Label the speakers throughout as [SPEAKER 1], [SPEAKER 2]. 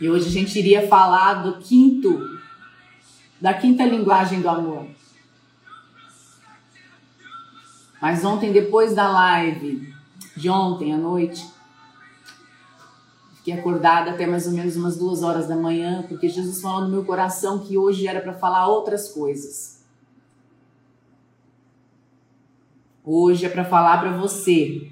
[SPEAKER 1] E hoje a gente iria falar do quinto, da quinta linguagem do amor. Mas ontem, depois da live de ontem à noite, fiquei acordada até mais ou menos umas duas horas da manhã, porque Jesus falou no meu coração que hoje era para falar outras coisas. Hoje é para falar para você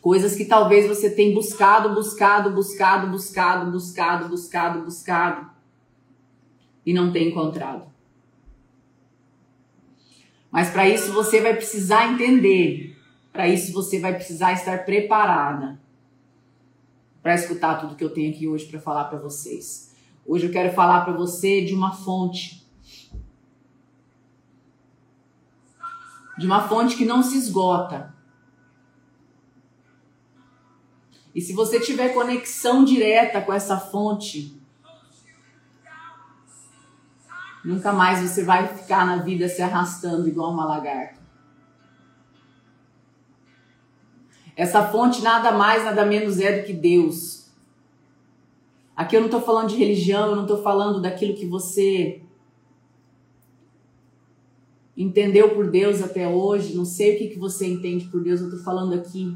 [SPEAKER 1] Coisas que talvez você tenha buscado, buscado, buscado, buscado, buscado, buscado, buscado e não tenha encontrado. Mas para isso você vai precisar entender, para isso você vai precisar estar preparada para escutar tudo que eu tenho aqui hoje para falar para vocês. Hoje eu quero falar para você de uma fonte. De uma fonte que não se esgota E se você tiver conexão direta com essa fonte, nunca mais você vai ficar na vida se arrastando igual uma lagarta. Essa fonte nada mais, nada menos é do que Deus. Aqui eu não estou falando de religião, eu não estou falando daquilo que você entendeu por Deus até hoje, não sei o que, que você entende por Deus, eu estou falando aqui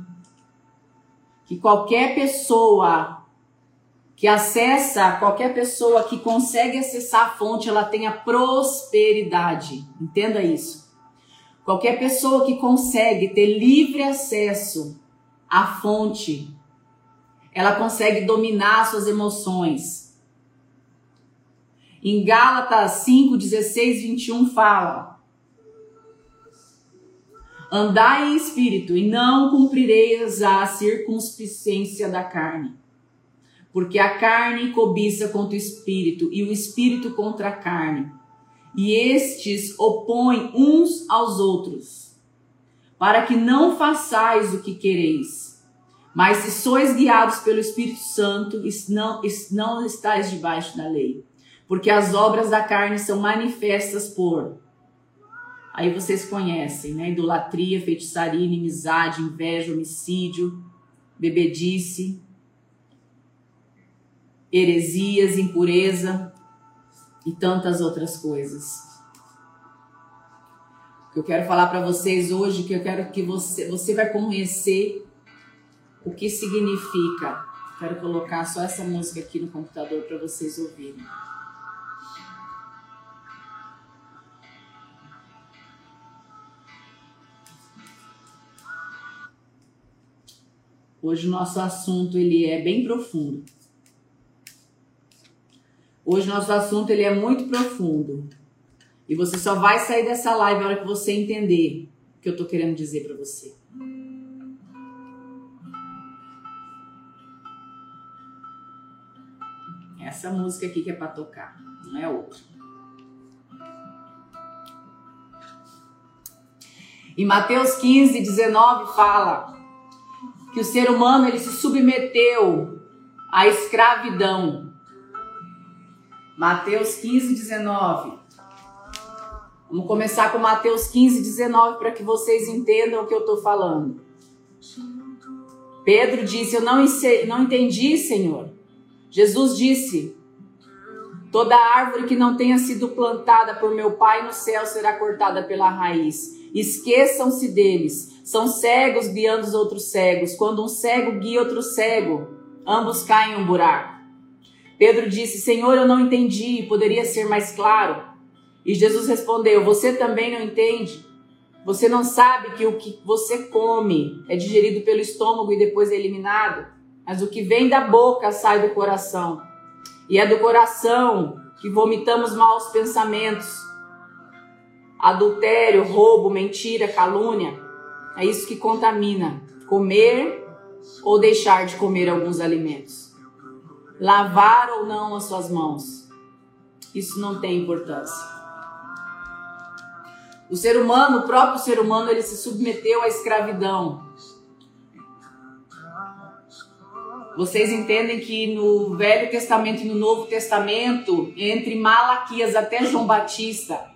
[SPEAKER 1] que qualquer pessoa que acessa, qualquer pessoa que consegue acessar a fonte, ela tenha prosperidade. Entenda isso. Qualquer pessoa que consegue ter livre acesso à fonte, ela consegue dominar suas emoções. Em Gálatas 5, 16, 21 fala: Andai em espírito e não cumprireis a circunspicência da carne. Porque a carne cobiça contra o espírito e o espírito contra a carne. E estes opõem uns aos outros, para que não façais o que quereis. Mas se sois guiados pelo Espírito Santo, não, não estáis debaixo da lei. Porque as obras da carne são manifestas por Aí vocês conhecem, né? Idolatria, feitiçaria, inimizade, inveja, homicídio, bebedice, heresias, impureza e tantas outras coisas. Que eu quero falar para vocês hoje, que eu quero que você, você vai conhecer o que significa. Quero colocar só essa música aqui no computador para vocês ouvirem. Hoje o nosso assunto ele é bem profundo. Hoje nosso assunto ele é muito profundo. E você só vai sair dessa live na hora que você entender o que eu tô querendo dizer para você. Essa música aqui que é para tocar, não é outra. Em Mateus 15, 19 fala: que o ser humano ele se submeteu à escravidão. Mateus 15, 19. Vamos começar com Mateus 15, 19 para que vocês entendam o que eu estou falando. Pedro disse: Eu não, não entendi, Senhor. Jesus disse: Toda árvore que não tenha sido plantada por meu Pai no céu será cortada pela raiz. Esqueçam-se deles são cegos guiando os outros cegos. Quando um cego guia outro cego, ambos caem em um buraco. Pedro disse: Senhor, eu não entendi, poderia ser mais claro. E Jesus respondeu: Você também não entende? Você não sabe que o que você come é digerido pelo estômago e depois é eliminado? Mas o que vem da boca sai do coração. E é do coração que vomitamos maus pensamentos, adultério, roubo, mentira, calúnia. É isso que contamina. Comer ou deixar de comer alguns alimentos. Lavar ou não as suas mãos. Isso não tem importância. O ser humano, o próprio ser humano, ele se submeteu à escravidão. Vocês entendem que no Velho Testamento e no Novo Testamento, entre Malaquias até João Batista,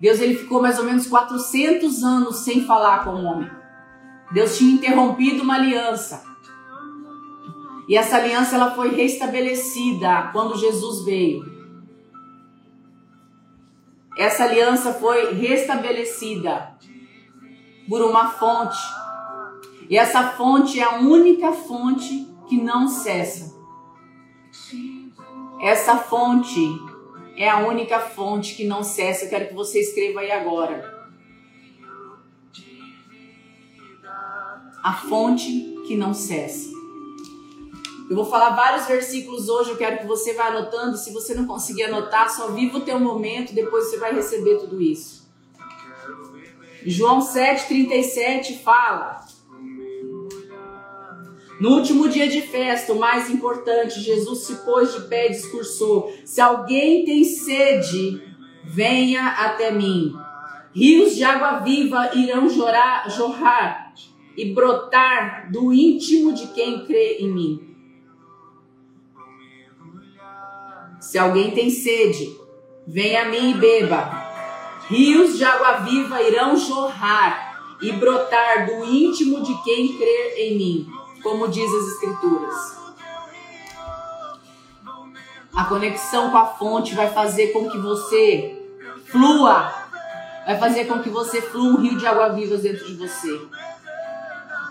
[SPEAKER 1] Deus ele ficou mais ou menos 400 anos sem falar com o homem. Deus tinha interrompido uma aliança. E essa aliança ela foi restabelecida quando Jesus veio. Essa aliança foi restabelecida por uma fonte. E essa fonte é a única fonte que não cessa. Essa fonte é a única fonte que não cessa. Eu quero que você escreva aí agora. A fonte que não cessa. Eu vou falar vários versículos hoje, eu quero que você vá anotando. Se você não conseguir anotar, só viva o teu momento, depois você vai receber tudo isso. João 7,37 fala: No último dia de festa, o mais importante, Jesus se pôs de pé e discursou: Se alguém tem sede, venha até mim. Rios de água viva irão jorrar, jorrar e brotar do íntimo de quem crê em mim. Se alguém tem sede, venha a mim e beba. Rios de água viva irão jorrar e brotar do íntimo de quem crer em mim, como diz as Escrituras. A conexão com a fonte vai fazer com que você flua, vai fazer com que você flua um rio de água viva dentro de você.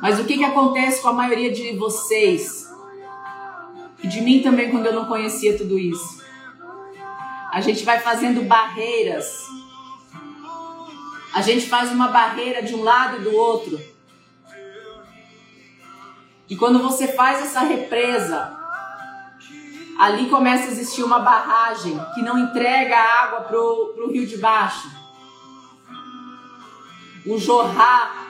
[SPEAKER 1] Mas o que, que acontece com a maioria de vocês? E de mim também, quando eu não conhecia tudo isso. A gente vai fazendo barreiras a gente faz uma barreira de um lado e do outro. E quando você faz essa represa, ali começa a existir uma barragem que não entrega água para o rio de baixo. O jorrar,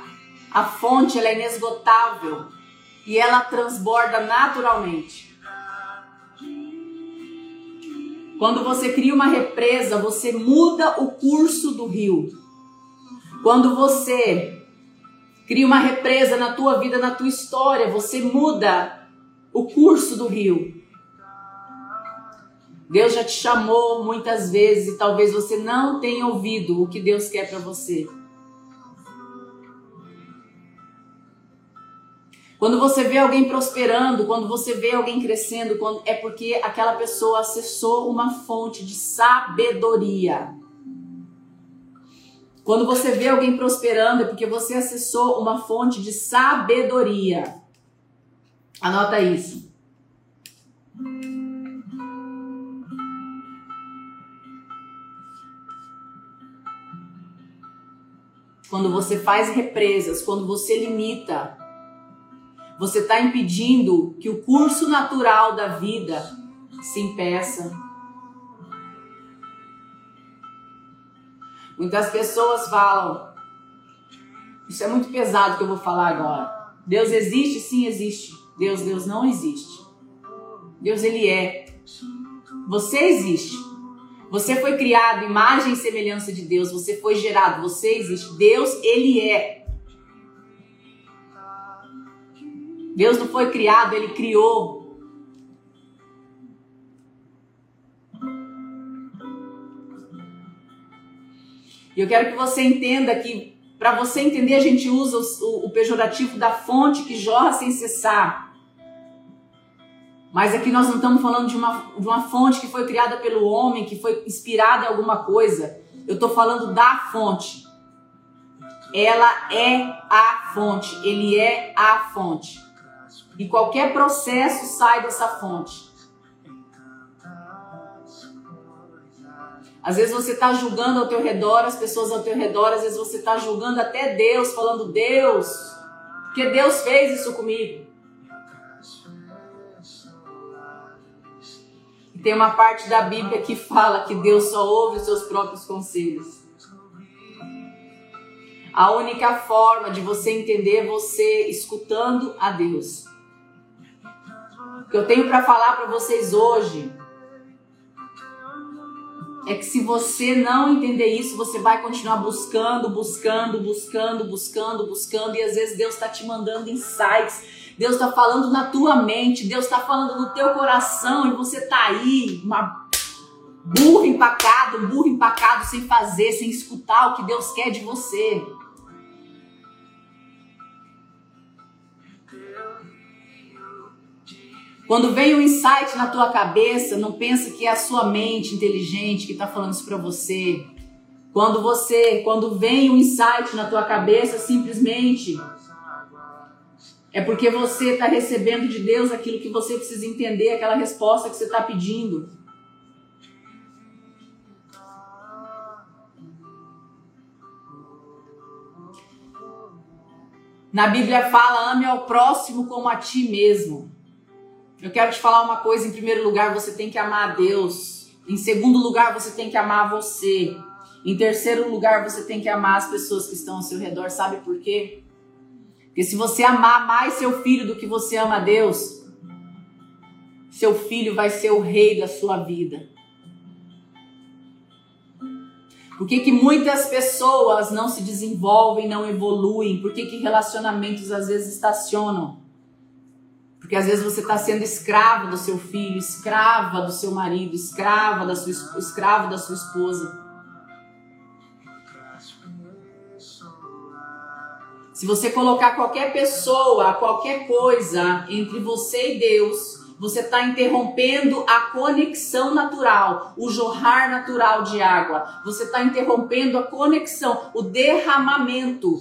[SPEAKER 1] a fonte, ela é inesgotável e ela transborda naturalmente. Quando você cria uma represa, você muda o curso do rio. Quando você cria uma represa na tua vida, na tua história, você muda o curso do rio. Deus já te chamou muitas vezes e talvez você não tenha ouvido o que Deus quer para você. Quando você vê alguém prosperando, quando você vê alguém crescendo, é porque aquela pessoa acessou uma fonte de sabedoria. Quando você vê alguém prosperando, é porque você acessou uma fonte de sabedoria. Anota isso. Quando você faz represas, quando você limita, você está impedindo que o curso natural da vida se impeça, Muitas pessoas falam, isso é muito pesado que eu vou falar agora. Deus existe? Sim, existe. Deus, Deus não existe. Deus, ele é. Você existe. Você foi criado imagem e semelhança de Deus. Você foi gerado. Você existe. Deus, ele é. Deus não foi criado, ele criou. E eu quero que você entenda que, para você entender, a gente usa o, o, pejorativo da fonte que jorra sem cessar. Mas aqui nós não estamos falando de uma, de uma fonte que foi criada pelo homem, que foi inspirada em alguma coisa. Eu estou falando da fonte. Ela é a fonte, ele é a fonte. E qualquer processo sai dessa fonte. Às vezes você está julgando ao teu redor, as pessoas ao teu redor, às vezes você está julgando até Deus, falando Deus, porque Deus fez isso comigo. E tem uma parte da Bíblia que fala que Deus só ouve os seus próprios conselhos. A única forma de você entender é você escutando a Deus. O que eu tenho para falar para vocês hoje é que se você não entender isso, você vai continuar buscando, buscando, buscando, buscando, buscando, e às vezes Deus está te mandando insights, Deus está falando na tua mente, Deus está falando no teu coração, e você está aí, uma burro empacado, burro empacado sem fazer, sem escutar o que Deus quer de você. Quando vem um insight na tua cabeça, não pensa que é a sua mente inteligente que está falando isso para você. Quando você, quando vem um insight na tua cabeça, simplesmente é porque você está recebendo de Deus aquilo que você precisa entender, aquela resposta que você está pedindo. Na Bíblia fala: ame ao próximo como a ti mesmo. Eu quero te falar uma coisa: em primeiro lugar, você tem que amar a Deus. Em segundo lugar, você tem que amar você. Em terceiro lugar, você tem que amar as pessoas que estão ao seu redor. Sabe por quê? Porque se você amar mais seu filho do que você ama a Deus, seu filho vai ser o rei da sua vida. Por que, que muitas pessoas não se desenvolvem, não evoluem? Por que, que relacionamentos às vezes estacionam? Porque às vezes você está sendo escravo do seu filho, escrava do seu marido, escrava da sua, escravo da sua esposa. Se você colocar qualquer pessoa, qualquer coisa entre você e Deus, você está interrompendo a conexão natural, o jorrar natural de água. Você está interrompendo a conexão, o derramamento.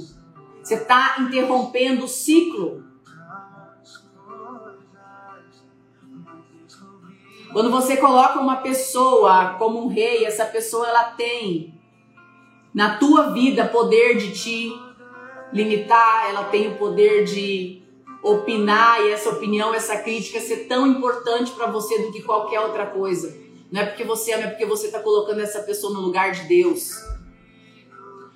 [SPEAKER 1] Você está interrompendo o ciclo. Quando você coloca uma pessoa como um rei, essa pessoa ela tem na tua vida poder de te limitar, ela tem o poder de opinar e essa opinião, essa crítica ser tão importante para você do que qualquer outra coisa. Não é porque você ama, é porque você está colocando essa pessoa no lugar de Deus.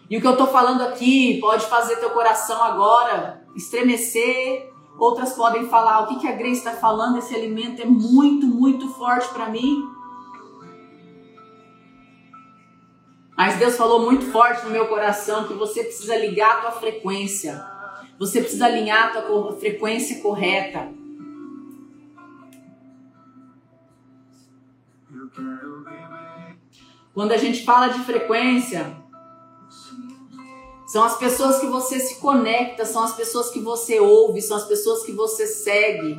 [SPEAKER 1] E o que eu estou falando aqui pode fazer teu coração agora estremecer. Outras podem falar: o que, que a Grace está falando? Esse alimento é muito, muito forte para mim. Mas Deus falou muito forte no meu coração que você precisa ligar a tua frequência. Você precisa alinhar a tua frequência correta. Quando a gente fala de frequência, são as pessoas que você se conecta, são as pessoas que você ouve, são as pessoas que você segue.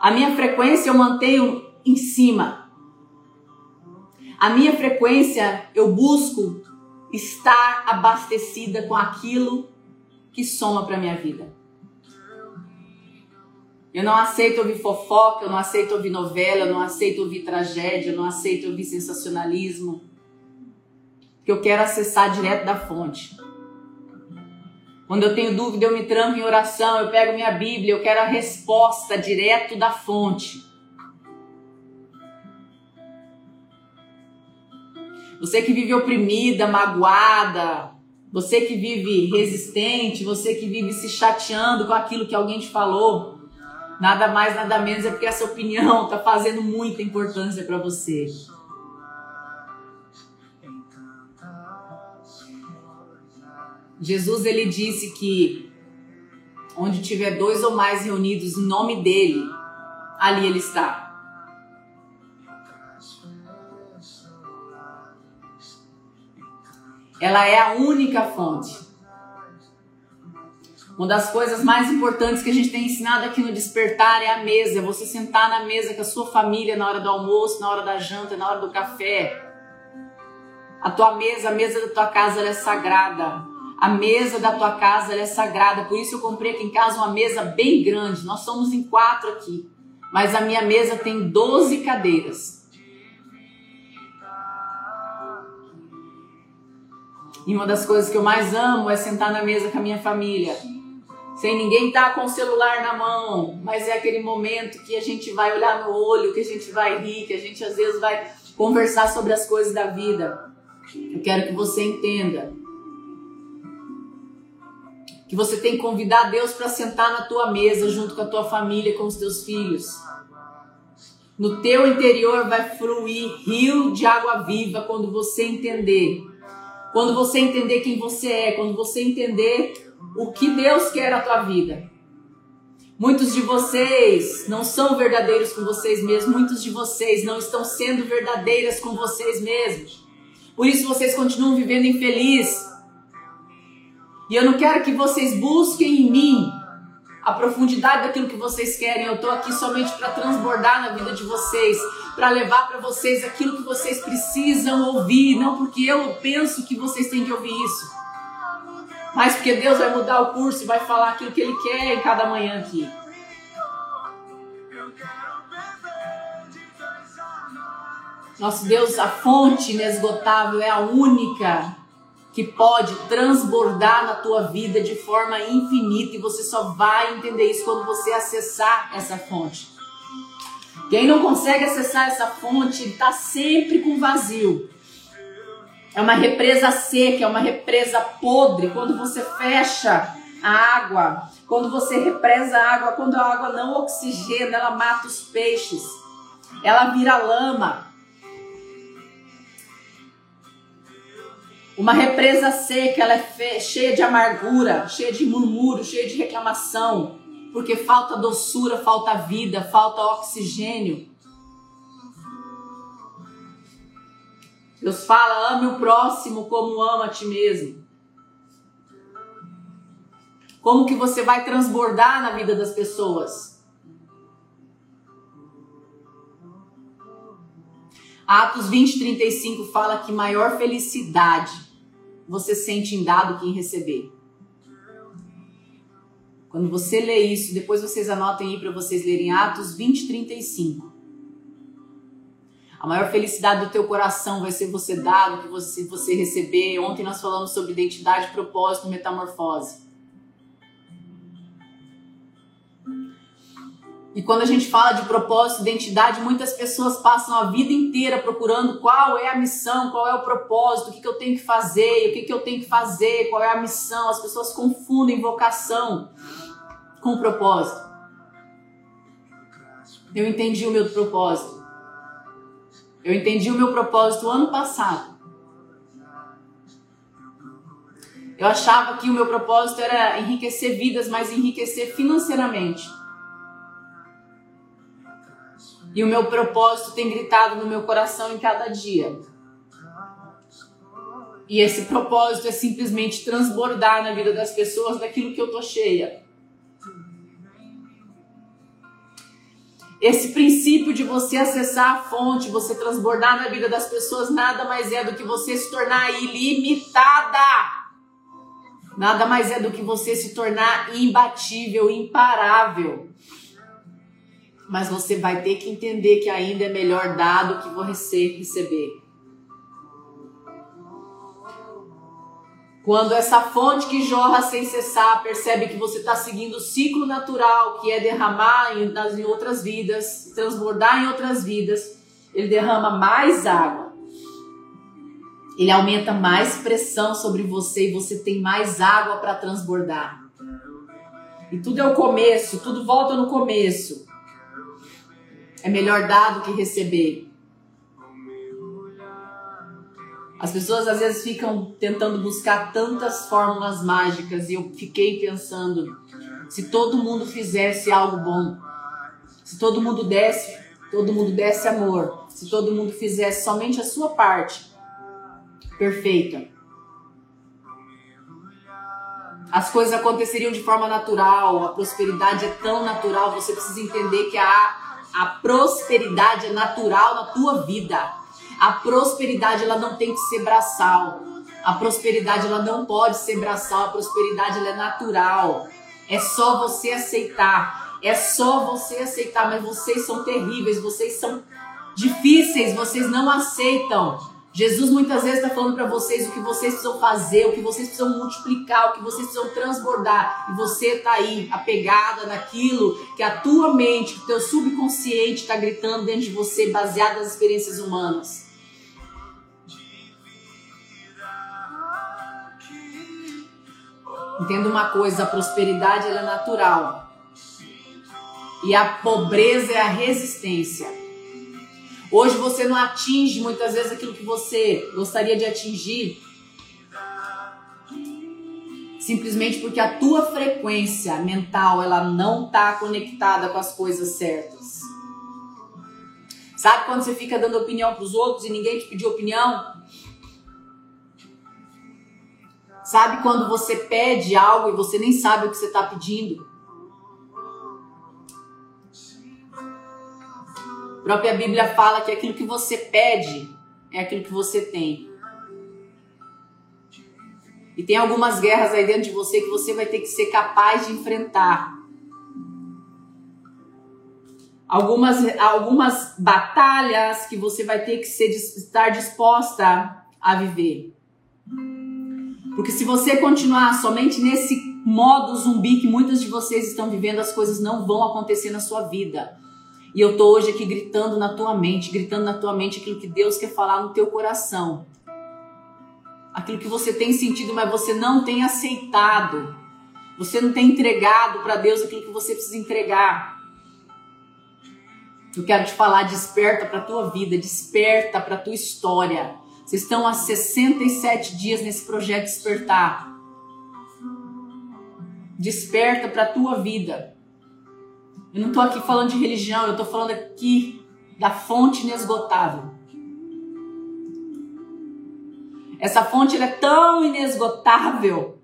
[SPEAKER 1] A minha frequência eu mantenho em cima. A minha frequência eu busco estar abastecida com aquilo que soma para minha vida. Eu não aceito ouvir fofoca, eu não aceito ouvir novela, eu não aceito ouvir tragédia, eu não aceito ouvir sensacionalismo. Que eu quero acessar direto da fonte. Quando eu tenho dúvida, eu me tranco em oração, eu pego minha Bíblia, eu quero a resposta direto da fonte. Você que vive oprimida, magoada, você que vive resistente, você que vive se chateando com aquilo que alguém te falou, nada mais, nada menos é porque essa opinião está fazendo muita importância para você. Jesus ele disse que onde tiver dois ou mais reunidos em nome dele, ali ele está. Ela é a única fonte. Uma das coisas mais importantes que a gente tem ensinado aqui no Despertar é a mesa. Você sentar na mesa com a sua família na hora do almoço, na hora da janta, na hora do café. A tua mesa, a mesa da tua casa, é sagrada. A mesa da tua casa é sagrada. Por isso eu comprei aqui em casa uma mesa bem grande. Nós somos em quatro aqui. Mas a minha mesa tem 12 cadeiras. E uma das coisas que eu mais amo é sentar na mesa com a minha família. Sem ninguém estar tá com o celular na mão, mas é aquele momento que a gente vai olhar no olho, que a gente vai rir, que a gente às vezes vai conversar sobre as coisas da vida. Eu quero que você entenda que você tem que convidar Deus para sentar na tua mesa junto com a tua família, com os teus filhos. No teu interior vai fluir rio de água viva quando você entender quando você entender quem você é, quando você entender o que Deus quer na tua vida. Muitos de vocês não são verdadeiros com vocês mesmos, muitos de vocês não estão sendo verdadeiras com vocês mesmos. Por isso vocês continuam vivendo infeliz. E eu não quero que vocês busquem em mim a profundidade daquilo que vocês querem. Eu tô aqui somente para transbordar na vida de vocês, para levar para vocês aquilo que vocês precisam ouvir, não porque eu penso que vocês têm que ouvir isso, mas porque Deus vai mudar o curso e vai falar aquilo que Ele quer em cada manhã aqui. Nosso Deus, a fonte inesgotável, é a única que pode transbordar na tua vida de forma infinita e você só vai entender isso quando você acessar essa fonte. Quem não consegue acessar essa fonte está sempre com vazio. É uma represa seca, é uma represa podre. Quando você fecha a água, quando você represa a água, quando a água não oxigena, ela mata os peixes, ela vira lama. Uma represa seca, ela é cheia de amargura, cheia de murmúrio, cheia de reclamação, porque falta doçura, falta vida, falta oxigênio. Deus fala: ame o próximo como ama a ti mesmo. Como que você vai transbordar na vida das pessoas? Atos 20, 35 fala que maior felicidade você sente em dado que em receber. Quando você lê isso, depois vocês anotem aí para vocês lerem Atos 20, 35. A maior felicidade do teu coração vai ser você dar do que você, você receber. Ontem nós falamos sobre identidade, propósito, metamorfose. E quando a gente fala de propósito, identidade, muitas pessoas passam a vida inteira procurando qual é a missão, qual é o propósito, o que, que eu tenho que fazer, o que, que eu tenho que fazer, qual é a missão. As pessoas confundem vocação com propósito. Eu entendi o meu propósito. Eu entendi o meu propósito ano passado. Eu achava que o meu propósito era enriquecer vidas, mas enriquecer financeiramente. E o meu propósito tem gritado no meu coração em cada dia. E esse propósito é simplesmente transbordar na vida das pessoas daquilo que eu tô cheia. Esse princípio de você acessar a fonte, você transbordar na vida das pessoas, nada mais é do que você se tornar ilimitada. Nada mais é do que você se tornar imbatível, imparável. Mas você vai ter que entender que ainda é melhor dar do que você receber. Quando essa fonte que jorra sem cessar percebe que você está seguindo o ciclo natural, que é derramar em, nas, em outras vidas, transbordar em outras vidas, ele derrama mais água. Ele aumenta mais pressão sobre você e você tem mais água para transbordar. E tudo é o começo, tudo volta no começo. É melhor dar do que receber. As pessoas às vezes ficam tentando buscar tantas fórmulas mágicas e eu fiquei pensando, se todo mundo fizesse algo bom, se todo mundo desse, todo mundo desse amor, se todo mundo fizesse somente a sua parte perfeita, as coisas aconteceriam de forma natural, a prosperidade é tão natural, você precisa entender que a a prosperidade é natural na tua vida. A prosperidade ela não tem que ser braçal. A prosperidade ela não pode ser braçal. A prosperidade ela é natural. É só você aceitar. É só você aceitar. Mas vocês são terríveis. Vocês são difíceis. Vocês não aceitam. Jesus muitas vezes está falando para vocês o que vocês precisam fazer, o que vocês precisam multiplicar, o que vocês precisam transbordar. E você está aí apegada naquilo que a tua mente, o teu subconsciente está gritando dentro de você, baseado nas experiências humanas. Entenda uma coisa, a prosperidade é natural. E a pobreza é a resistência. Hoje você não atinge muitas vezes aquilo que você gostaria de atingir simplesmente porque a tua frequência mental ela não está conectada com as coisas certas. Sabe quando você fica dando opinião para os outros e ninguém te pediu opinião? Sabe quando você pede algo e você nem sabe o que você está pedindo? Própria Bíblia fala que aquilo que você pede é aquilo que você tem. E tem algumas guerras aí dentro de você que você vai ter que ser capaz de enfrentar. Algumas, algumas batalhas que você vai ter que ser, estar disposta a viver. Porque se você continuar somente nesse modo zumbi que muitos de vocês estão vivendo, as coisas não vão acontecer na sua vida. E eu tô hoje aqui gritando na tua mente, gritando na tua mente aquilo que Deus quer falar no teu coração aquilo que você tem sentido, mas você não tem aceitado. Você não tem entregado para Deus aquilo que você precisa entregar. Eu quero te falar, desperta para a tua vida, desperta para a tua história. Vocês estão há 67 dias nesse projeto Despertar. Desperta para a tua vida. Eu não estou aqui falando de religião, eu estou falando aqui da fonte inesgotável. Essa fonte é tão inesgotável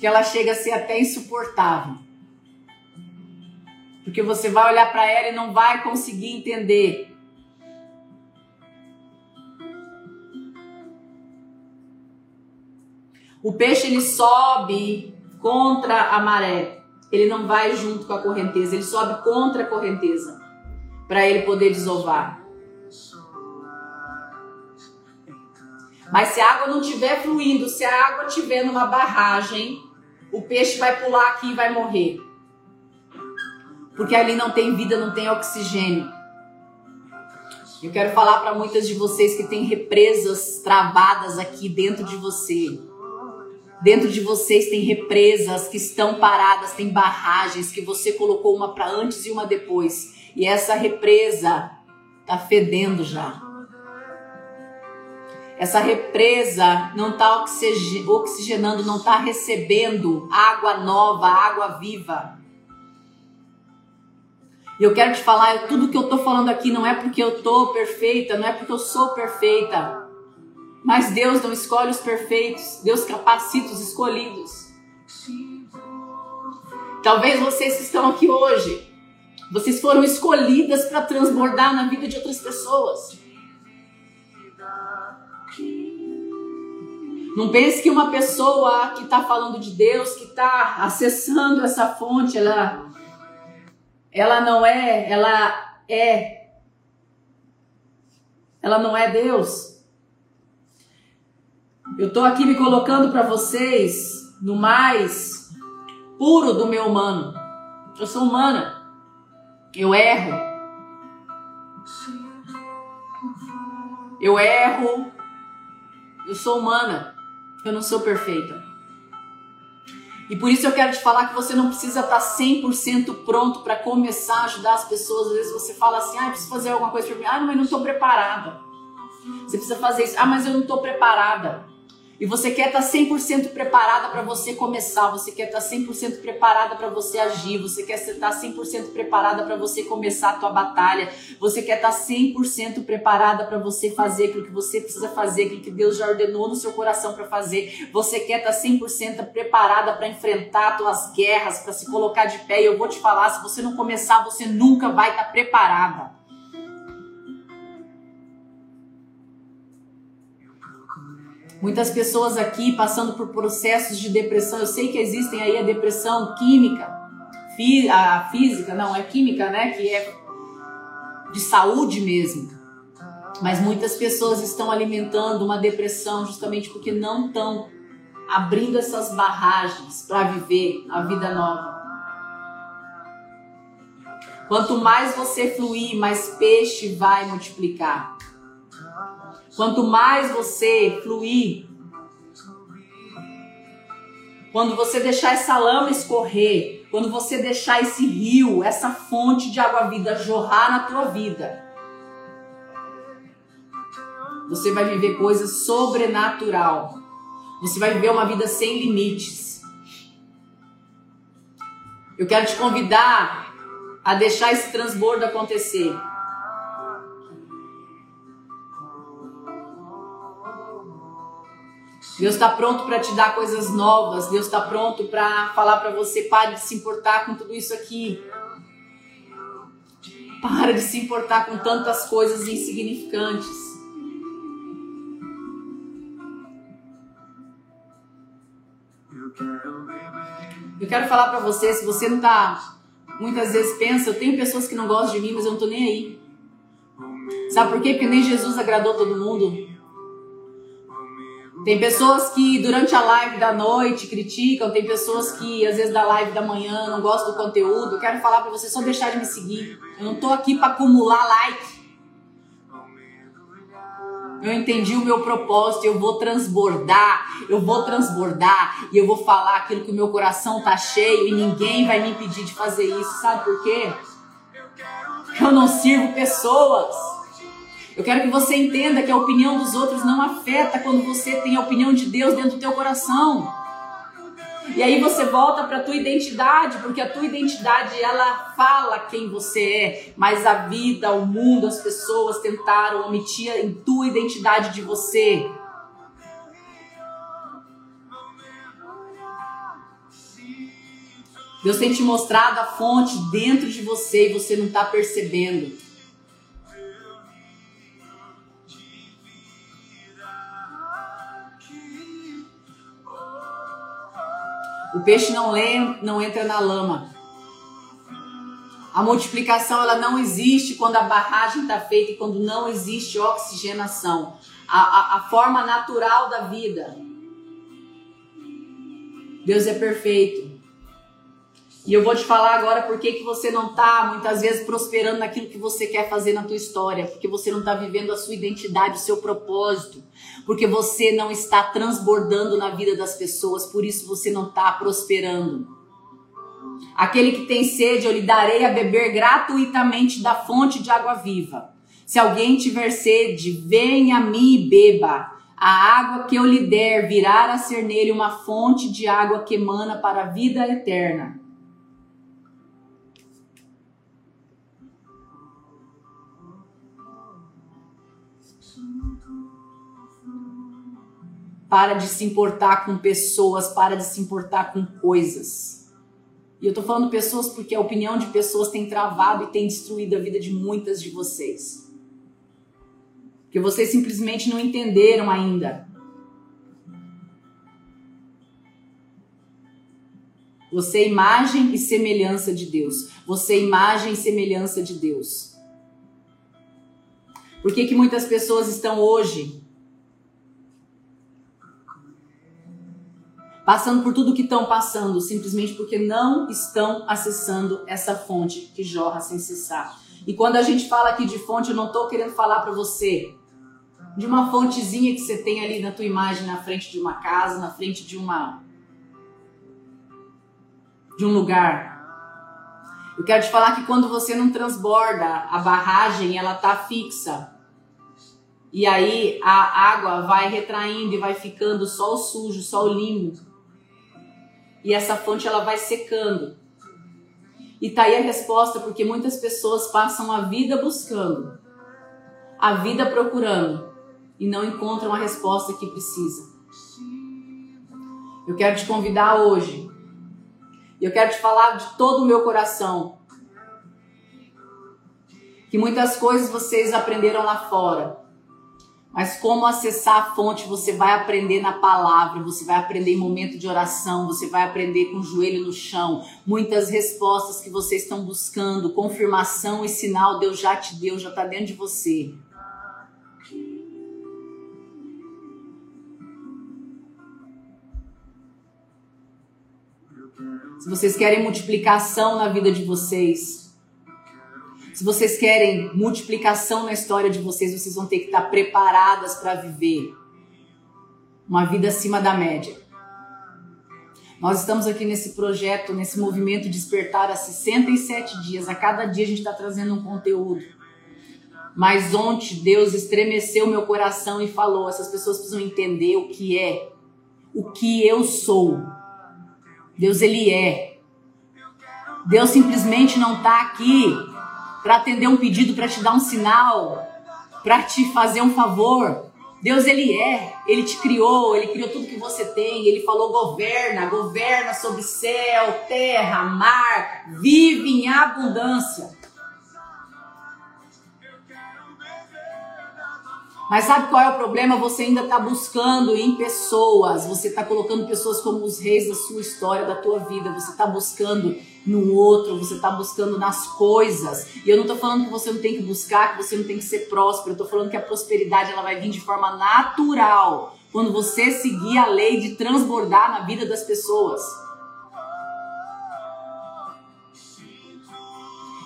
[SPEAKER 1] que ela chega a ser até insuportável. Porque você vai olhar para ela e não vai conseguir entender. O peixe ele sobe contra a maré. Ele não vai junto com a correnteza, ele sobe contra a correnteza para ele poder desovar. Mas se a água não estiver fluindo, se a água estiver numa barragem, o peixe vai pular aqui e vai morrer. Porque ali não tem vida, não tem oxigênio. Eu quero falar para muitas de vocês que tem represas travadas aqui dentro de você. Dentro de vocês tem represas que estão paradas, tem barragens que você colocou uma para antes e uma depois. E essa represa tá fedendo já. Essa represa não está oxigenando, não está recebendo água nova, água viva. E eu quero te falar, tudo que eu estou falando aqui não é porque eu estou perfeita, não é porque eu sou perfeita. Mas Deus não escolhe os perfeitos, Deus capacita os escolhidos. Talvez vocês que estão aqui hoje, vocês foram escolhidas para transbordar na vida de outras pessoas. Não pense que uma pessoa que está falando de Deus, que está acessando essa fonte, ela, ela não é, ela é, ela não é Deus. Eu estou aqui me colocando para vocês no mais puro do meu humano. Eu sou humana. Eu erro. Eu erro. Eu sou humana. Eu não sou perfeita. E por isso eu quero te falar que você não precisa estar 100% pronto para começar a ajudar as pessoas. Às vezes você fala assim: ah, preciso fazer alguma coisa para mim. Ah, mas não estou preparada. Você precisa fazer isso. Ah, mas eu não estou preparada. E você quer estar 100% preparada para você começar, você quer estar 100% preparada para você agir, você quer estar 100% preparada para você começar a tua batalha, você quer estar 100% preparada para você fazer aquilo que você precisa fazer, aquilo que Deus já ordenou no seu coração para fazer. Você quer estar 100% preparada para enfrentar tuas guerras, para se colocar de pé. E eu vou te falar, se você não começar, você nunca vai estar preparada. Muitas pessoas aqui passando por processos de depressão. Eu sei que existem aí a depressão química, a física, não, é química, né? Que é de saúde mesmo. Mas muitas pessoas estão alimentando uma depressão justamente porque não estão abrindo essas barragens para viver a vida nova. Quanto mais você fluir, mais peixe vai multiplicar. Quanto mais você fluir, quando você deixar essa lama escorrer, quando você deixar esse rio, essa fonte de água vida jorrar na tua vida, você vai viver coisas sobrenatural. Você vai viver uma vida sem limites. Eu quero te convidar a deixar esse transbordo acontecer. Deus está pronto para te dar coisas novas. Deus está pronto para falar para você pare de se importar com tudo isso aqui. Para de se importar com tantas coisas insignificantes. Eu quero falar para você, se você não tá muitas vezes pensa, eu tenho pessoas que não gostam de mim, mas eu não tô nem aí. Sabe por quê? Porque nem Jesus agradou todo mundo. Tem pessoas que durante a live da noite criticam, tem pessoas que às vezes da live da manhã não gostam do conteúdo. Quero falar para você só deixar de me seguir. Eu não tô aqui para acumular like. Eu entendi o meu propósito, eu vou transbordar, eu vou transbordar e eu vou falar aquilo que o meu coração tá cheio e ninguém vai me impedir de fazer isso. Sabe por quê? Eu não sirvo pessoas. Eu quero que você entenda que a opinião dos outros não afeta quando você tem a opinião de Deus dentro do teu coração. E aí você volta para a tua identidade, porque a tua identidade ela fala quem você é, mas a vida, o mundo, as pessoas tentaram omitir a tua identidade de você. Deus tem te mostrado a fonte dentro de você e você não está percebendo. O peixe não, lê, não entra na lama. A multiplicação ela não existe quando a barragem está feita e quando não existe oxigenação. A, a, a forma natural da vida. Deus é perfeito. E eu vou te falar agora por que, você não está muitas vezes prosperando naquilo que você quer fazer na tua história, porque você não está vivendo a sua identidade, o seu propósito, porque você não está transbordando na vida das pessoas, por isso você não está prosperando. Aquele que tem sede, eu lhe darei a beber gratuitamente da fonte de água viva. Se alguém tiver sede, venha a mim e beba. A água que eu lhe der virá a ser nele uma fonte de água que emana para a vida eterna. Para de se importar com pessoas, para de se importar com coisas. E eu tô falando pessoas porque a opinião de pessoas tem travado e tem destruído a vida de muitas de vocês. Porque vocês simplesmente não entenderam ainda. Você é imagem e semelhança de Deus. Você é imagem e semelhança de Deus. Por que, que muitas pessoas estão hoje passando por tudo que estão passando, simplesmente porque não estão acessando essa fonte que jorra sem cessar. E quando a gente fala aqui de fonte, eu não estou querendo falar para você de uma fontezinha que você tem ali na tua imagem, na frente de uma casa, na frente de uma de um lugar. Eu quero te falar que quando você não transborda, a barragem ela tá fixa. E aí a água vai retraindo e vai ficando só o sujo, só o limpo e essa fonte ela vai secando. E tá aí a resposta, porque muitas pessoas passam a vida buscando, a vida procurando e não encontram a resposta que precisa. Eu quero te convidar hoje. Eu quero te falar de todo o meu coração que muitas coisas vocês aprenderam lá fora mas como acessar a fonte, você vai aprender na palavra, você vai aprender em momento de oração, você vai aprender com o joelho no chão. Muitas respostas que vocês estão buscando, confirmação e sinal, Deus já te deu, já está dentro de você. Se vocês querem multiplicação na vida de vocês, se vocês querem multiplicação na história de vocês, vocês vão ter que estar preparadas para viver uma vida acima da média. Nós estamos aqui nesse projeto, nesse movimento Despertar há 67 dias. A cada dia a gente está trazendo um conteúdo. Mas ontem Deus estremeceu meu coração e falou: essas pessoas precisam entender o que é, o que eu sou. Deus, Ele é. Deus simplesmente não está aqui para atender um pedido, para te dar um sinal, para te fazer um favor. Deus ele é, ele te criou, ele criou tudo que você tem, ele falou governa, governa sobre céu, terra, mar, vive em abundância. Mas sabe qual é o problema? Você ainda está buscando em pessoas, você está colocando pessoas como os reis da sua história, da tua vida, você está buscando no outro, você está buscando nas coisas. E eu não estou falando que você não tem que buscar, que você não tem que ser próspero, eu estou falando que a prosperidade ela vai vir de forma natural, quando você seguir a lei de transbordar na vida das pessoas.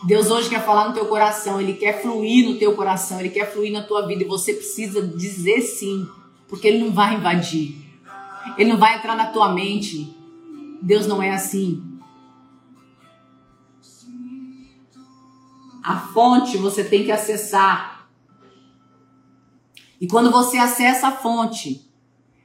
[SPEAKER 1] Deus hoje quer falar no teu coração, Ele quer fluir no teu coração, Ele quer fluir na tua vida e você precisa dizer sim, porque Ele não vai invadir, Ele não vai entrar na tua mente. Deus não é assim. A fonte você tem que acessar. E quando você acessa a fonte,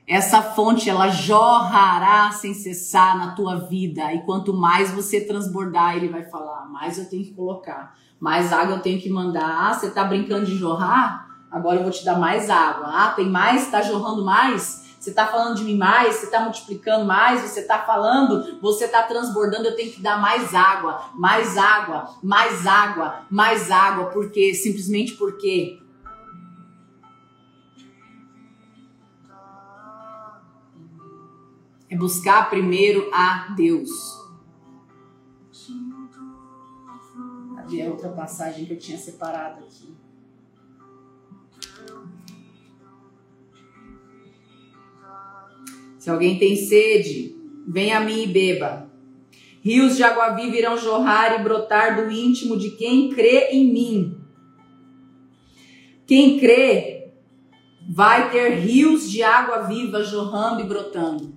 [SPEAKER 1] essa fonte ela jorrará sem cessar na tua vida e quanto mais você transbordar, ele vai falar, mais eu tenho que colocar, mais água eu tenho que mandar. Ah, você tá brincando de jorrar? Agora eu vou te dar mais água. Ah, tem mais? Tá jorrando mais? Você tá falando de mim mais? Você tá multiplicando mais? Você tá falando? Você tá transbordando? Eu tenho que dar mais água, mais água, mais água, mais água, porque simplesmente porque é buscar primeiro a Deus. Havia outra passagem que eu tinha separado aqui. Se alguém tem sede, venha a mim e beba. Rios de água viva irão jorrar e brotar do íntimo de quem crê em mim. Quem crê vai ter rios de água viva jorrando e brotando.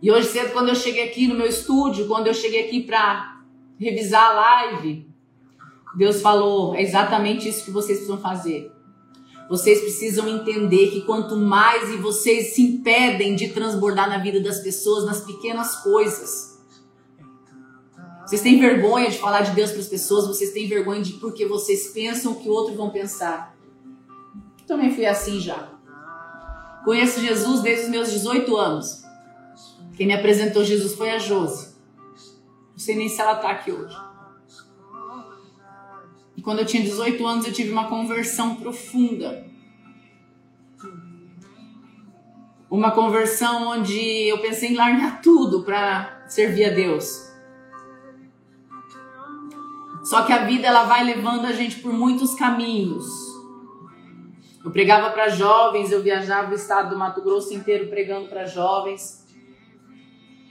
[SPEAKER 1] E hoje cedo, quando eu cheguei aqui no meu estúdio, quando eu cheguei aqui para revisar a live, Deus falou: é exatamente isso que vocês precisam fazer. Vocês precisam entender que quanto mais e vocês se impedem de transbordar na vida das pessoas, nas pequenas coisas. Vocês têm vergonha de falar de Deus para as pessoas, vocês têm vergonha de porque vocês pensam que outros vão pensar. Eu também fui assim já. Conheço Jesus desde os meus 18 anos. Quem me apresentou Jesus foi a Josi. Não sei nem se ela está aqui hoje. E quando eu tinha 18 anos, eu tive uma conversão profunda. Uma conversão onde eu pensei em largar tudo para servir a Deus. Só que a vida ela vai levando a gente por muitos caminhos. Eu pregava para jovens, eu viajava o estado do Mato Grosso inteiro pregando para jovens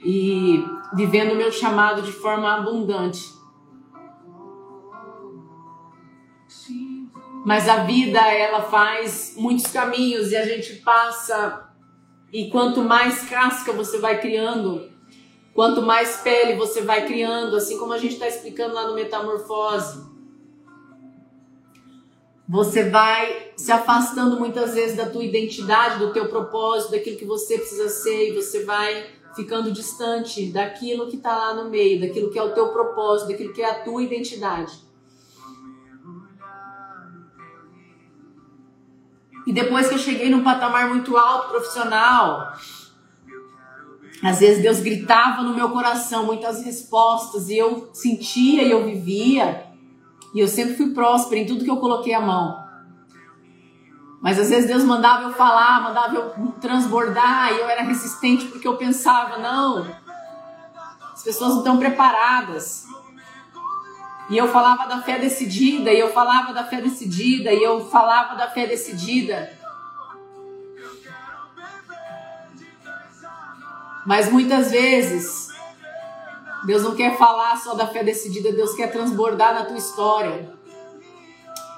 [SPEAKER 1] e vivendo o meu chamado de forma abundante. Mas a vida ela faz muitos caminhos e a gente passa e quanto mais casca você vai criando, quanto mais pele você vai criando, assim como a gente está explicando lá no Metamorfose, você vai se afastando muitas vezes da tua identidade, do teu propósito, daquilo que você precisa ser e você vai ficando distante daquilo que está lá no meio, daquilo que é o teu propósito, daquilo que é a tua identidade. E depois que eu cheguei num patamar muito alto profissional, às vezes Deus gritava no meu coração muitas respostas e eu sentia e eu vivia. E eu sempre fui próspera em tudo que eu coloquei a mão. Mas às vezes Deus mandava eu falar, mandava eu transbordar, e eu era resistente porque eu pensava, não, as pessoas não estão preparadas. E eu falava da fé decidida, e eu falava da fé decidida, e eu falava da fé decidida. Mas muitas vezes, Deus não quer falar só da fé decidida, Deus quer transbordar na tua história.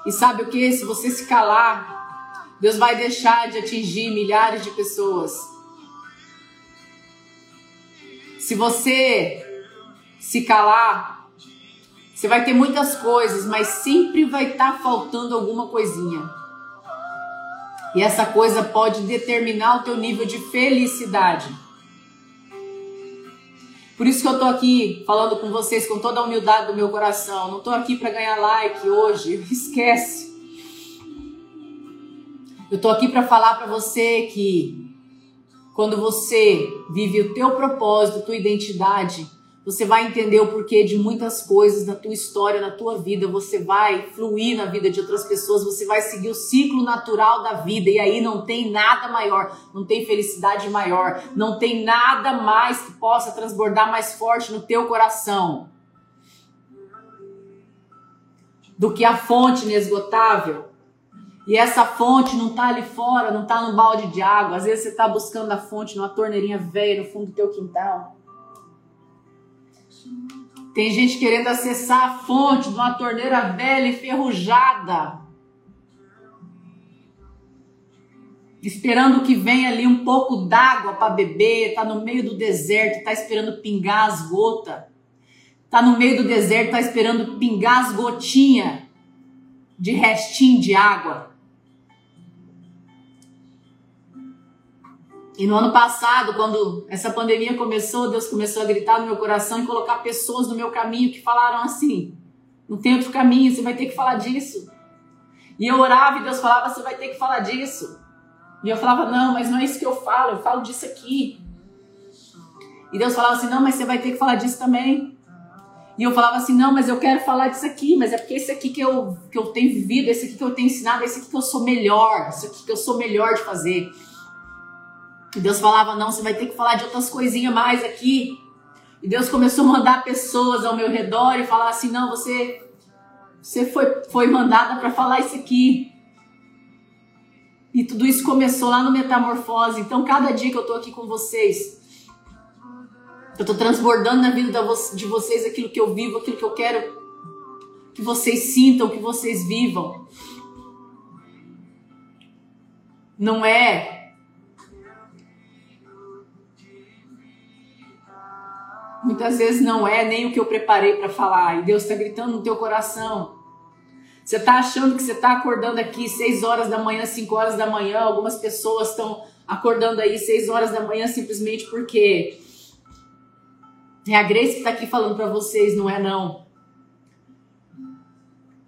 [SPEAKER 1] E sabe o que? Se você se calar, Deus vai deixar de atingir milhares de pessoas. Se você se calar, você vai ter muitas coisas, mas sempre vai estar tá faltando alguma coisinha. E essa coisa pode determinar o teu nível de felicidade. Por isso que eu tô aqui falando com vocês com toda a humildade do meu coração. Não tô aqui para ganhar like hoje, esquece. Eu tô aqui para falar para você que quando você vive o teu propósito, tua identidade, Você vai entender o porquê de muitas coisas na tua história, na tua vida. Você vai fluir na vida de outras pessoas. Você vai seguir o ciclo natural da vida. E aí não tem nada maior, não tem felicidade maior, não tem nada mais que possa transbordar mais forte no teu coração do que a fonte inesgotável. E essa fonte não está ali fora, não está no balde de água. Às vezes você está buscando a fonte numa torneirinha velha no fundo do teu quintal. Tem gente querendo acessar a fonte de uma torneira velha enferrujada. Esperando que venha ali um pouco d'água para beber, tá no meio do deserto, tá esperando pingar as gotas. Tá no meio do deserto, tá esperando pingar as gotinhas de restinho de água. E no ano passado, quando essa pandemia começou, Deus começou a gritar no meu coração e colocar pessoas no meu caminho que falaram assim: não tem outro caminho, você vai ter que falar disso. E eu orava e Deus falava: você vai ter que falar disso. E eu falava: não, mas não é isso que eu falo, eu falo disso aqui. E Deus falava assim: não, mas você vai ter que falar disso também. E eu falava assim: não, mas eu quero falar disso aqui, mas é porque esse aqui que eu, que eu tenho vivido, esse aqui que eu tenho ensinado, esse aqui que eu sou melhor, esse aqui que eu sou melhor de fazer. E Deus falava: não, você vai ter que falar de outras coisinhas mais aqui. E Deus começou a mandar pessoas ao meu redor e falar assim: não, você, você foi, foi mandada para falar isso aqui. E tudo isso começou lá no Metamorfose. Então, cada dia que eu estou aqui com vocês, eu estou transbordando na vida de vocês aquilo que eu vivo, aquilo que eu quero que vocês sintam, que vocês vivam. Não é Muitas vezes não é nem o que eu preparei para falar. E Deus está gritando no teu coração. Você está achando que você está acordando aqui 6 horas da manhã, 5 horas da manhã. Algumas pessoas estão acordando aí 6 horas da manhã simplesmente porque é a Grace que está aqui falando para vocês, não é não.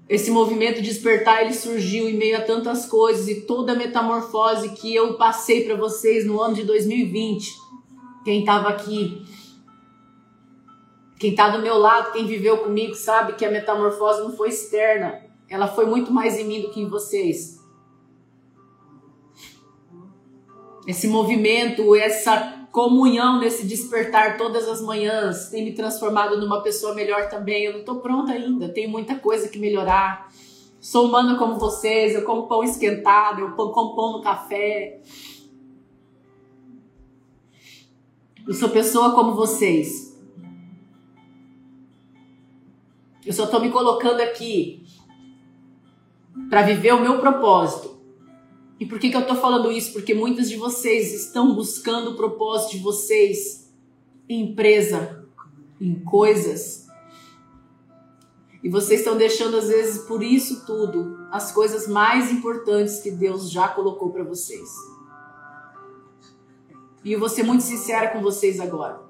[SPEAKER 1] Esse movimento despertar ele surgiu em meio a tantas coisas e toda a metamorfose que eu passei para vocês no ano de 2020. Quem estava aqui quem está do meu lado, quem viveu comigo, sabe que a metamorfose não foi externa. Ela foi muito mais em mim do que em vocês. Esse movimento, essa comunhão nesse despertar todas as manhãs tem me transformado numa pessoa melhor também. Eu não estou pronta ainda, tenho muita coisa que melhorar. Sou humana como vocês, eu como pão esquentado, eu como pão no café. Eu sou pessoa como vocês. Eu só estou me colocando aqui para viver o meu propósito. E por que, que eu estou falando isso? Porque muitos de vocês estão buscando o propósito de vocês em empresa, em coisas. E vocês estão deixando, às vezes, por isso tudo, as coisas mais importantes que Deus já colocou para vocês. E eu vou ser muito sincera com vocês agora.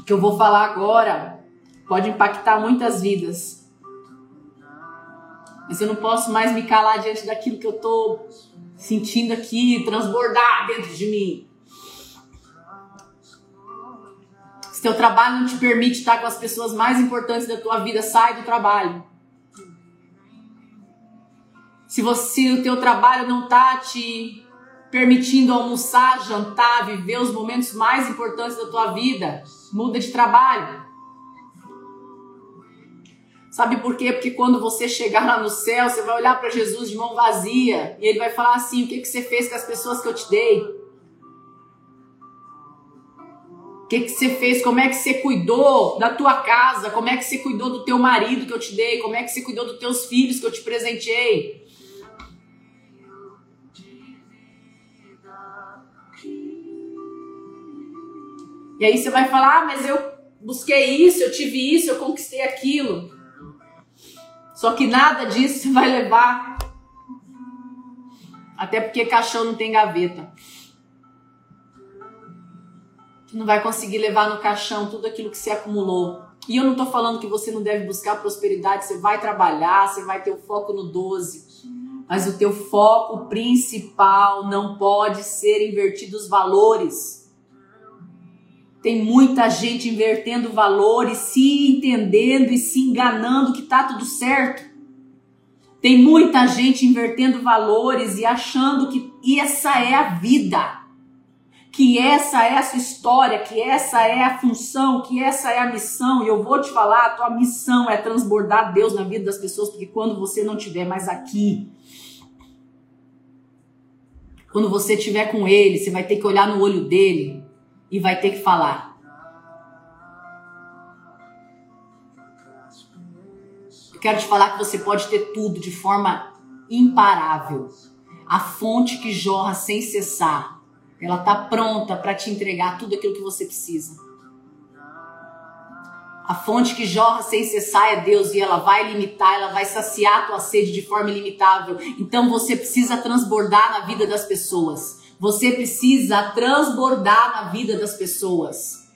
[SPEAKER 1] O que eu vou falar agora pode impactar muitas vidas. Mas eu não posso mais me calar diante daquilo que eu estou sentindo aqui transbordar dentro de mim. Se teu trabalho não te permite estar com as pessoas mais importantes da tua vida, sai do trabalho. Se você o teu trabalho não está te permitindo almoçar, jantar, viver os momentos mais importantes da tua vida, muda de trabalho. Sabe por quê? Porque quando você chegar lá no céu, você vai olhar para Jesus de mão vazia e ele vai falar assim: O que, que você fez com as pessoas que eu te dei? O que, que você fez? Como é que você cuidou da tua casa? Como é que você cuidou do teu marido que eu te dei? Como é que você cuidou dos teus filhos que eu te presenteei? E aí você vai falar: ah, mas eu busquei isso, eu tive isso, eu conquistei aquilo. Só que nada disso vai levar. Até porque caixão não tem gaveta. Tu não vai conseguir levar no caixão tudo aquilo que se acumulou. E eu não estou falando que você não deve buscar prosperidade, você vai trabalhar, você vai ter o foco no 12. Mas o teu foco principal não pode ser invertido os valores. Tem muita gente invertendo valores, se entendendo e se enganando que tá tudo certo. Tem muita gente invertendo valores e achando que essa é a vida. Que essa é a sua história, que essa é a função, que essa é a missão. E eu vou te falar, a tua missão é transbordar Deus na vida das pessoas, porque quando você não estiver mais aqui, quando você estiver com ele, você vai ter que olhar no olho dele e vai ter que falar. Eu quero te falar que você pode ter tudo de forma imparável. A fonte que jorra sem cessar, ela está pronta para te entregar tudo aquilo que você precisa. A fonte que jorra sem cessar é Deus e ela vai limitar, ela vai saciar a tua sede de forma ilimitável. Então você precisa transbordar na vida das pessoas. Você precisa transbordar na vida das pessoas.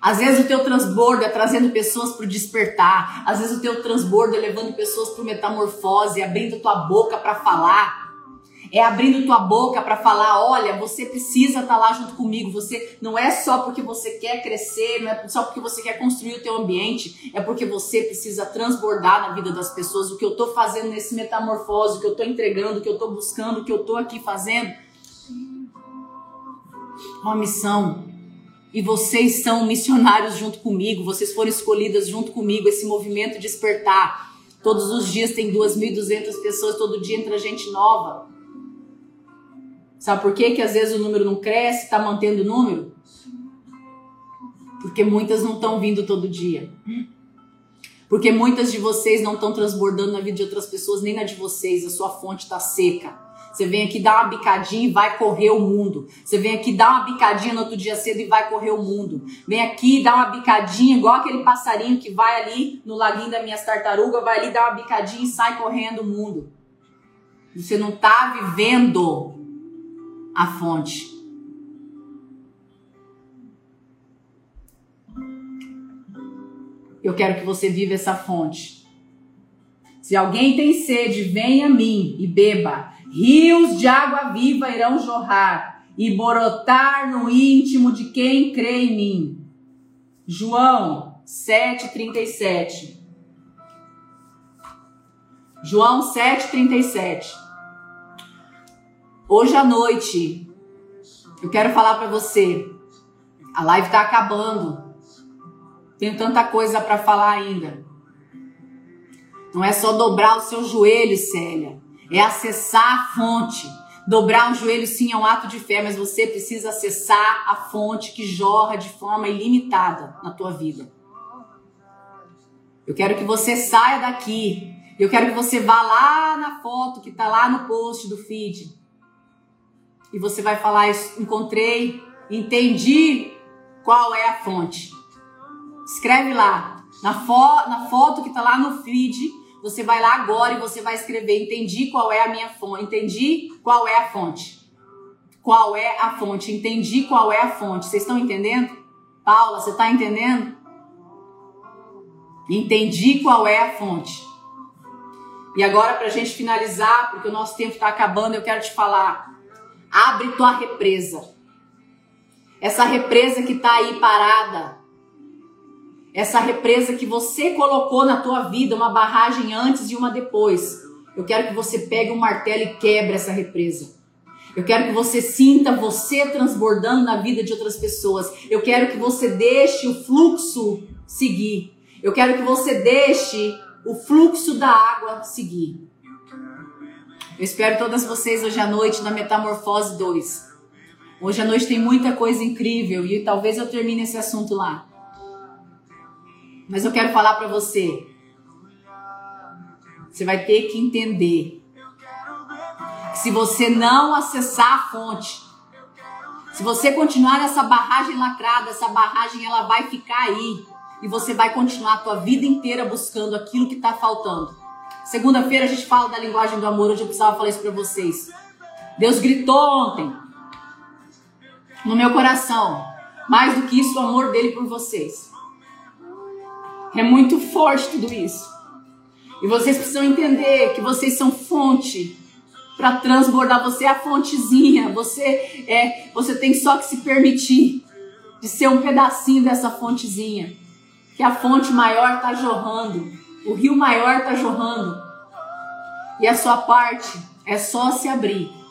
[SPEAKER 1] Às vezes o teu transbordo é trazendo pessoas para despertar. Às vezes o teu transbordo é levando pessoas para metamorfose, abrindo tua boca para falar é abrindo tua boca para falar, olha, você precisa estar tá lá junto comigo. Você não é só porque você quer crescer, não é só porque você quer construir o teu ambiente, é porque você precisa transbordar na vida das pessoas o que eu tô fazendo nesse metamorfose, o que eu tô entregando, o que eu tô buscando, o que eu tô aqui fazendo. Uma missão. E vocês são missionários junto comigo, vocês foram escolhidas junto comigo, esse movimento despertar. Todos os dias tem 2.200 pessoas, todo dia entra gente nova. Sabe por quê? que às vezes o número não cresce, está mantendo o número? Porque muitas não estão vindo todo dia. Porque muitas de vocês não estão transbordando na vida de outras pessoas, nem na de vocês. A sua fonte está seca. Você vem aqui dar uma bicadinha e vai correr o mundo. Você vem aqui dar uma bicadinha no outro dia cedo e vai correr o mundo. Vem aqui dar uma bicadinha, igual aquele passarinho que vai ali no laguinho das minhas tartarugas, vai ali dar uma bicadinha e sai correndo o mundo. Você não está vivendo a fonte. Eu quero que você viva essa fonte. Se alguém tem sede, venha a mim e beba. Rios de água viva irão jorrar e brotar no íntimo de quem crê em mim. João 7:37. João 7:37. Hoje à noite, eu quero falar para você. A live tá acabando. Tenho tanta coisa para falar ainda. Não é só dobrar os seus joelhos, Célia. É acessar a fonte. Dobrar um joelho sim é um ato de fé, mas você precisa acessar a fonte que jorra de forma ilimitada na tua vida. Eu quero que você saia daqui. Eu quero que você vá lá na foto que está lá no post do feed e você vai falar: encontrei, entendi qual é a fonte. Escreve lá, na, fo na foto que está lá no feed, você vai lá agora e você vai escrever: entendi qual é a minha fonte, entendi qual é a fonte. Qual é a fonte? Entendi qual é a fonte. Vocês estão entendendo? Paula, você está entendendo? Entendi qual é a fonte. E agora, para a gente finalizar, porque o nosso tempo está acabando, eu quero te falar Abre tua represa. Essa represa que está aí parada. Essa represa que você colocou na tua vida, uma barragem antes e uma depois. Eu quero que você pegue um martelo e quebre essa represa. Eu quero que você sinta você transbordando na vida de outras pessoas. Eu quero que você deixe o fluxo seguir. Eu quero que você deixe o fluxo da água seguir. Eu espero todas vocês hoje à noite na Metamorfose 2. Hoje à noite tem muita coisa incrível e talvez eu termine esse assunto lá. Mas eu quero falar para você. Você vai ter que entender que se você não acessar a fonte, se você continuar nessa barragem lacrada, essa barragem ela vai ficar aí e você vai continuar a tua vida inteira buscando aquilo que está faltando. Segunda-feira a gente fala da linguagem do amor. Hoje eu precisava falar isso para vocês. Deus gritou ontem no meu coração. Mais do que isso, o amor dele por vocês. É muito forte tudo isso. E vocês precisam entender que vocês são fonte para transbordar. Você é a fontezinha. Você é, você tem só que se permitir. de ser um pedacinho dessa fontezinha, que a fonte maior está jorrando, o rio maior está jorrando, e a sua parte é só se abrir